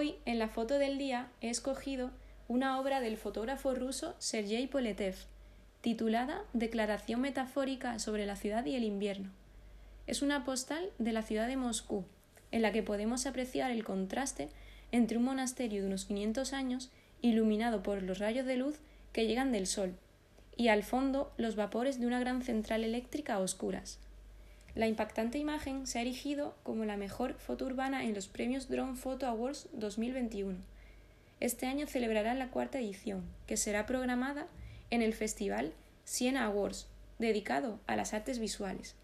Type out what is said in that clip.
Hoy, en la foto del día, he escogido una obra del fotógrafo ruso Sergei Poletev, titulada Declaración metafórica sobre la ciudad y el invierno. Es una postal de la ciudad de Moscú, en la que podemos apreciar el contraste entre un monasterio de unos 500 años iluminado por los rayos de luz que llegan del sol, y al fondo los vapores de una gran central eléctrica a oscuras. La impactante imagen se ha erigido como la mejor foto urbana en los premios Drone Photo Awards 2021. Este año celebrará la cuarta edición, que será programada en el festival Siena Awards, dedicado a las artes visuales.